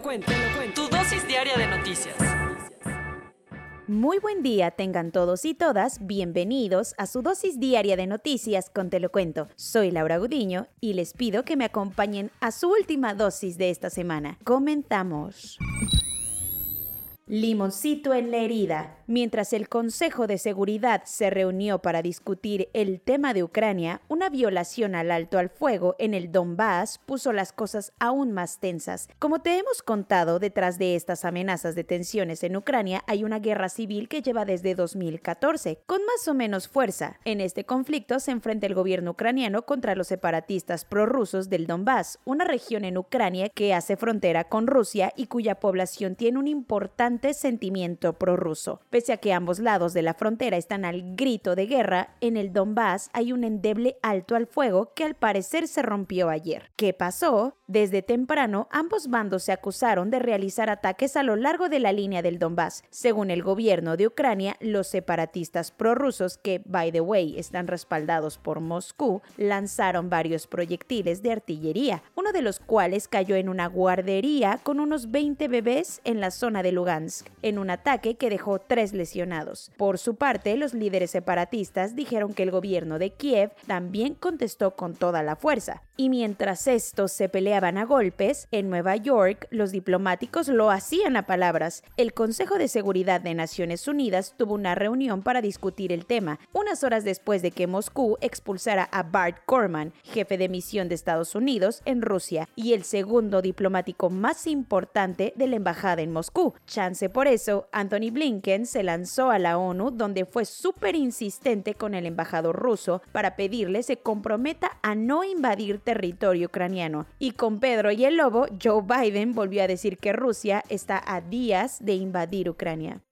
lo cuento. Tu dosis diaria de noticias. Muy buen día tengan todos y todas, bienvenidos a su dosis diaria de noticias con Te lo cuento. Soy Laura Gudiño y les pido que me acompañen a su última dosis de esta semana. Comenzamos. Limoncito en la herida. Mientras el Consejo de Seguridad se reunió para discutir el tema de Ucrania, una violación al alto al fuego en el Donbass puso las cosas aún más tensas. Como te hemos contado, detrás de estas amenazas de tensiones en Ucrania hay una guerra civil que lleva desde 2014, con más o menos fuerza. En este conflicto se enfrenta el gobierno ucraniano contra los separatistas prorrusos del Donbass, una región en Ucrania que hace frontera con Rusia y cuya población tiene un importante sentimiento prorruso. Pese a que ambos lados de la frontera están al grito de guerra, en el Donbass hay un endeble alto al fuego que al parecer se rompió ayer. ¿Qué pasó? Desde temprano, ambos bandos se acusaron de realizar ataques a lo largo de la línea del Donbass. Según el gobierno de Ucrania, los separatistas prorrusos, que, by the way, están respaldados por Moscú, lanzaron varios proyectiles de artillería, uno de los cuales cayó en una guardería con unos 20 bebés en la zona de Lugansk en un ataque que dejó tres lesionados. Por su parte, los líderes separatistas dijeron que el gobierno de Kiev también contestó con toda la fuerza. Y mientras estos se peleaban a golpes, en Nueva York los diplomáticos lo hacían a palabras. El Consejo de Seguridad de Naciones Unidas tuvo una reunión para discutir el tema, unas horas después de que Moscú expulsara a Bart Corman, jefe de misión de Estados Unidos en Rusia y el segundo diplomático más importante de la embajada en Moscú. Chance por eso, Anthony Blinken se lanzó a la ONU donde fue súper insistente con el embajador ruso para pedirle se comprometa a no invadir territorio ucraniano. Y con Pedro y el Lobo, Joe Biden volvió a decir que Rusia está a días de invadir Ucrania.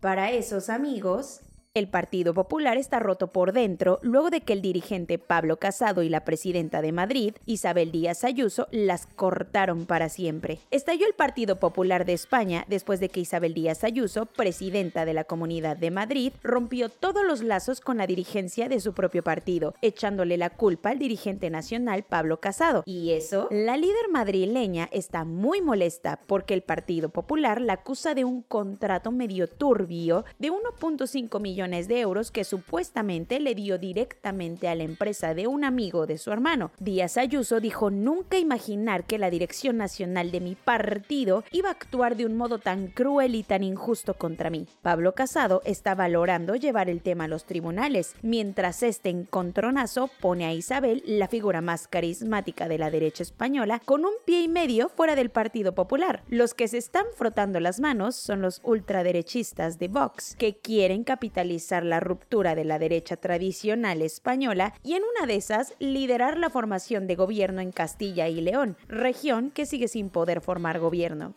Para esos amigos, el Partido Popular está roto por dentro luego de que el dirigente Pablo Casado y la presidenta de Madrid, Isabel Díaz Ayuso, las cortaron para siempre. Estalló el Partido Popular de España después de que Isabel Díaz Ayuso, presidenta de la Comunidad de Madrid, rompió todos los lazos con la dirigencia de su propio partido, echándole la culpa al dirigente nacional Pablo Casado. Y eso, la líder madrileña está muy molesta porque el Partido Popular la acusa de un contrato medio turbio de 1.5 millones de euros que supuestamente le dio directamente a la empresa de un amigo de su hermano. Díaz Ayuso dijo nunca imaginar que la dirección nacional de mi partido iba a actuar de un modo tan cruel y tan injusto contra mí. Pablo Casado está valorando llevar el tema a los tribunales, mientras este encontronazo pone a Isabel, la figura más carismática de la derecha española, con un pie y medio fuera del Partido Popular. Los que se están frotando las manos son los ultraderechistas de Vox, que quieren capitalizar la ruptura de la derecha tradicional española y en una de esas liderar la formación de gobierno en Castilla y León, región que sigue sin poder formar gobierno.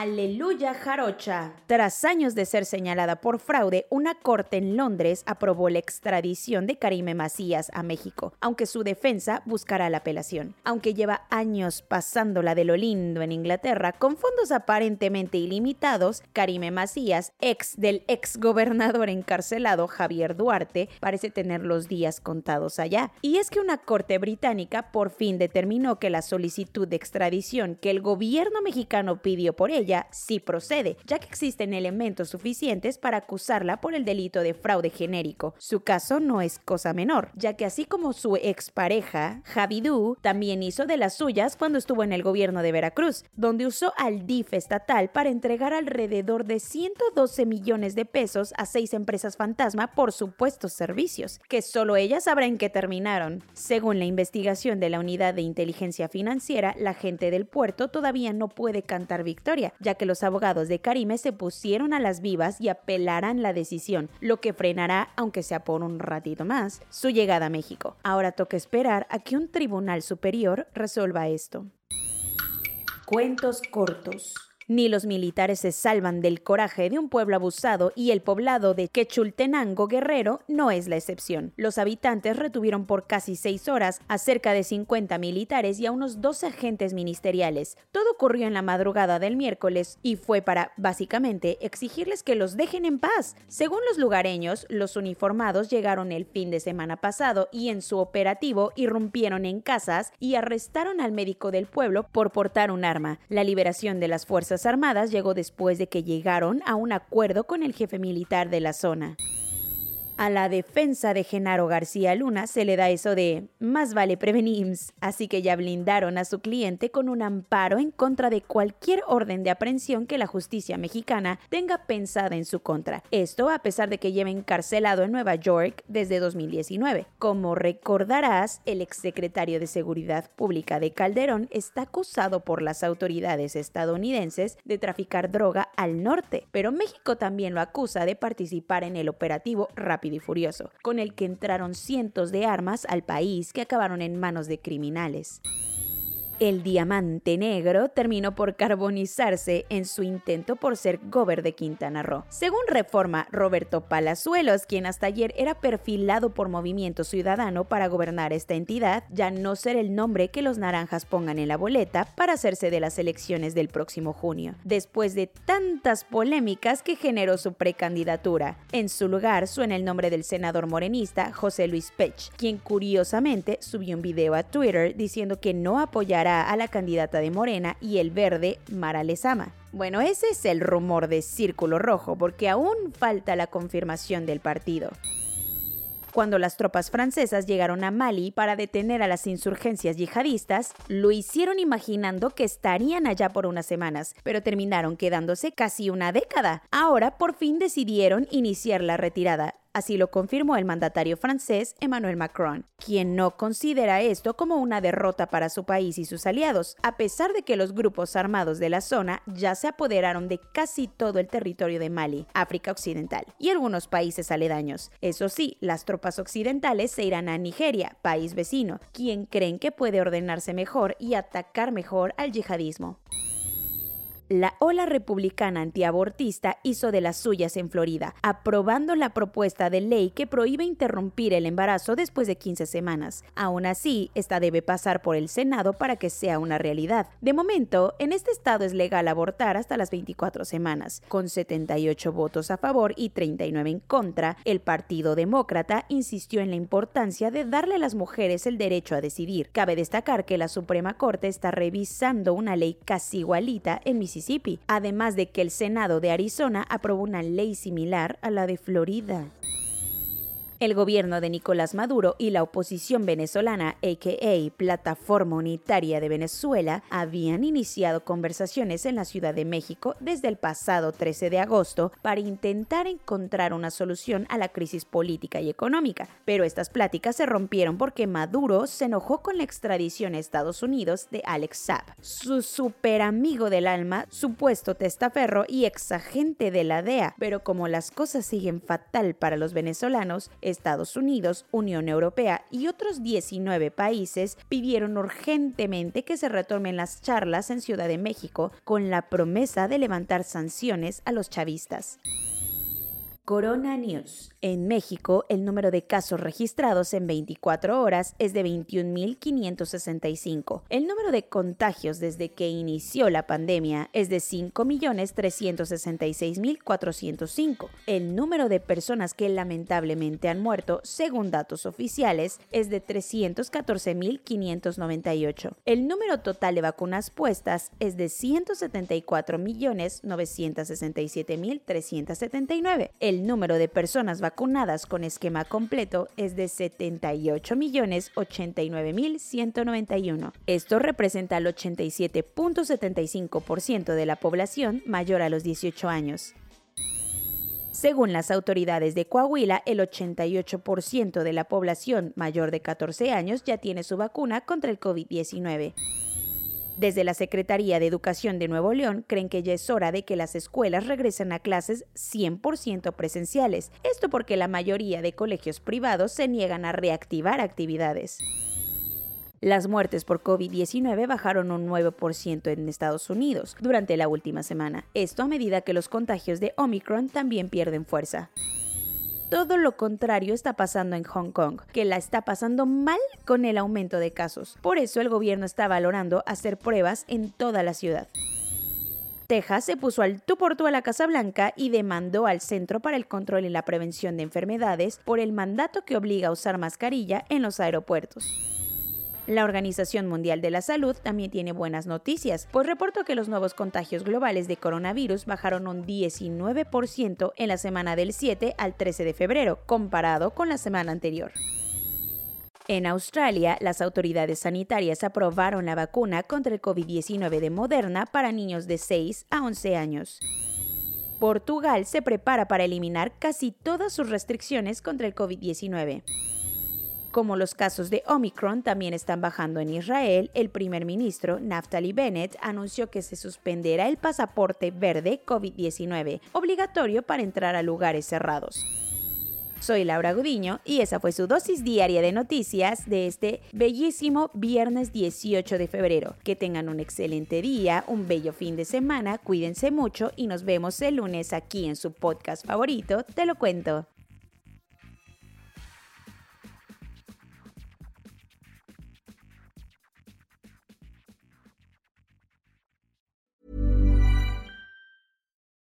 Aleluya Jarocha. Tras años de ser señalada por fraude, una corte en Londres aprobó la extradición de Karime Macías a México, aunque su defensa buscará la apelación. Aunque lleva años pasándola de lo lindo en Inglaterra, con fondos aparentemente ilimitados, Karime Macías, ex del ex gobernador encarcelado Javier Duarte, parece tener los días contados allá. Y es que una corte británica por fin determinó que la solicitud de extradición que el gobierno mexicano pidió por ella sí procede, ya que existen elementos suficientes para acusarla por el delito de fraude genérico. Su caso no es cosa menor, ya que así como su expareja, Javidú, también hizo de las suyas cuando estuvo en el gobierno de Veracruz, donde usó al DIF estatal para entregar alrededor de 112 millones de pesos a seis empresas fantasma por supuestos servicios, que solo ellas sabrá en qué terminaron. Según la investigación de la Unidad de Inteligencia Financiera, la gente del puerto todavía no puede cantar victoria, ya que los abogados de Karime se pusieron a las vivas y apelarán la decisión, lo que frenará, aunque sea por un ratito más, su llegada a México. Ahora toca esperar a que un tribunal superior resuelva esto. Cuentos cortos. Ni los militares se salvan del coraje de un pueblo abusado y el poblado de Quechultenango Guerrero no es la excepción. Los habitantes retuvieron por casi seis horas a cerca de 50 militares y a unos 12 agentes ministeriales. Todo ocurrió en la madrugada del miércoles y fue para, básicamente, exigirles que los dejen en paz. Según los lugareños, los uniformados llegaron el fin de semana pasado y en su operativo irrumpieron en casas y arrestaron al médico del pueblo por portar un arma. La liberación de las fuerzas Armadas llegó después de que llegaron a un acuerdo con el jefe militar de la zona a la defensa de Genaro García Luna se le da eso de más vale prevenims, así que ya blindaron a su cliente con un amparo en contra de cualquier orden de aprehensión que la justicia mexicana tenga pensada en su contra. Esto a pesar de que lleve encarcelado en Nueva York desde 2019. Como recordarás, el exsecretario de Seguridad Pública de Calderón está acusado por las autoridades estadounidenses de traficar droga al norte, pero México también lo acusa de participar en el operativo Rápido y Furioso, con el que entraron cientos de armas al país que acabaron en manos de criminales. El diamante negro terminó por carbonizarse en su intento por ser gober de Quintana Roo. Según Reforma, Roberto Palazuelos, quien hasta ayer era perfilado por Movimiento Ciudadano para gobernar esta entidad, ya no será el nombre que los naranjas pongan en la boleta para hacerse de las elecciones del próximo junio, después de tantas polémicas que generó su precandidatura. En su lugar suena el nombre del senador morenista José Luis Pech, quien curiosamente subió un video a Twitter diciendo que no apoyará a la candidata de Morena y el verde Mara Lezama. Bueno, ese es el rumor de Círculo Rojo, porque aún falta la confirmación del partido cuando las tropas francesas llegaron a Mali para detener a las insurgencias yihadistas, lo hicieron imaginando que estarían allá por unas semanas, pero terminaron quedándose casi una década. Ahora por fin decidieron iniciar la retirada Así lo confirmó el mandatario francés Emmanuel Macron, quien no considera esto como una derrota para su país y sus aliados, a pesar de que los grupos armados de la zona ya se apoderaron de casi todo el territorio de Mali, África Occidental, y algunos países aledaños. Eso sí, las tropas occidentales se irán a Nigeria, país vecino, quien creen que puede ordenarse mejor y atacar mejor al yihadismo la ola republicana antiabortista hizo de las suyas en Florida, aprobando la propuesta de ley que prohíbe interrumpir el embarazo después de 15 semanas. Aún así, esta debe pasar por el Senado para que sea una realidad. De momento, en este estado es legal abortar hasta las 24 semanas. Con 78 votos a favor y 39 en contra, el Partido Demócrata insistió en la importancia de darle a las mujeres el derecho a decidir. Cabe destacar que la Suprema Corte está revisando una ley casi igualita en Mississippi además de que el Senado de Arizona aprobó una ley similar a la de Florida. El gobierno de Nicolás Maduro y la oposición venezolana, aka Plataforma Unitaria de Venezuela, habían iniciado conversaciones en la Ciudad de México desde el pasado 13 de agosto para intentar encontrar una solución a la crisis política y económica. Pero estas pláticas se rompieron porque Maduro se enojó con la extradición a Estados Unidos de Alex Saab, su super amigo del alma, supuesto testaferro y exagente de la DEA. Pero como las cosas siguen fatal para los venezolanos, Estados Unidos, Unión Europea y otros 19 países pidieron urgentemente que se retomen las charlas en Ciudad de México con la promesa de levantar sanciones a los chavistas. Corona News. En México, el número de casos registrados en 24 horas es de 21.565. El número de contagios desde que inició la pandemia es de 5.366.405. El número de personas que lamentablemente han muerto, según datos oficiales, es de 314.598. El número total de vacunas puestas es de 174.967.379. El el número de personas vacunadas con esquema completo es de 78.089.191. Esto representa el 87.75% de la población mayor a los 18 años. Según las autoridades de Coahuila, el 88% de la población mayor de 14 años ya tiene su vacuna contra el COVID-19. Desde la Secretaría de Educación de Nuevo León creen que ya es hora de que las escuelas regresen a clases 100% presenciales. Esto porque la mayoría de colegios privados se niegan a reactivar actividades. Las muertes por COVID-19 bajaron un 9% en Estados Unidos durante la última semana. Esto a medida que los contagios de Omicron también pierden fuerza. Todo lo contrario está pasando en Hong Kong, que la está pasando mal con el aumento de casos. Por eso el gobierno está valorando hacer pruebas en toda la ciudad. Texas se puso al tú por tú a la Casa Blanca y demandó al Centro para el Control y la Prevención de Enfermedades por el mandato que obliga a usar mascarilla en los aeropuertos. La Organización Mundial de la Salud también tiene buenas noticias, pues reportó que los nuevos contagios globales de coronavirus bajaron un 19% en la semana del 7 al 13 de febrero, comparado con la semana anterior. En Australia, las autoridades sanitarias aprobaron la vacuna contra el COVID-19 de Moderna para niños de 6 a 11 años. Portugal se prepara para eliminar casi todas sus restricciones contra el COVID-19. Como los casos de Omicron también están bajando en Israel, el primer ministro Naftali Bennett anunció que se suspenderá el pasaporte verde COVID-19, obligatorio para entrar a lugares cerrados. Soy Laura Gudiño y esa fue su dosis diaria de noticias de este bellísimo viernes 18 de febrero. Que tengan un excelente día, un bello fin de semana, cuídense mucho y nos vemos el lunes aquí en su podcast favorito, Te lo cuento.